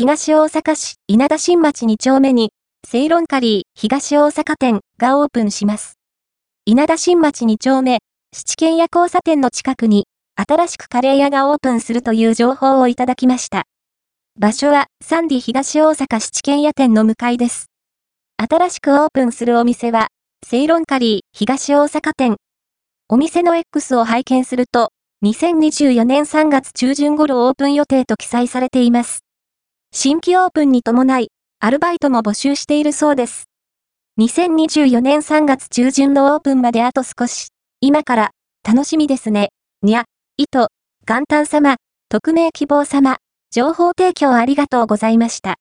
東大阪市稲田新町2丁目に、セイロンカリー東大阪店がオープンします。稲田新町2丁目、七軒屋交差点の近くに、新しくカレー屋がオープンするという情報をいただきました。場所は、サンディ東大阪七軒屋店の向かいです。新しくオープンするお店は、セイロンカリー東大阪店。お店の X を拝見すると、2024年3月中旬頃オープン予定と記載されています。新規オープンに伴い、アルバイトも募集しているそうです。2024年3月中旬のオープンまであと少し。今から、楽しみですね。にゃ、いと、元旦様、匿名希望様、情報提供ありがとうございました。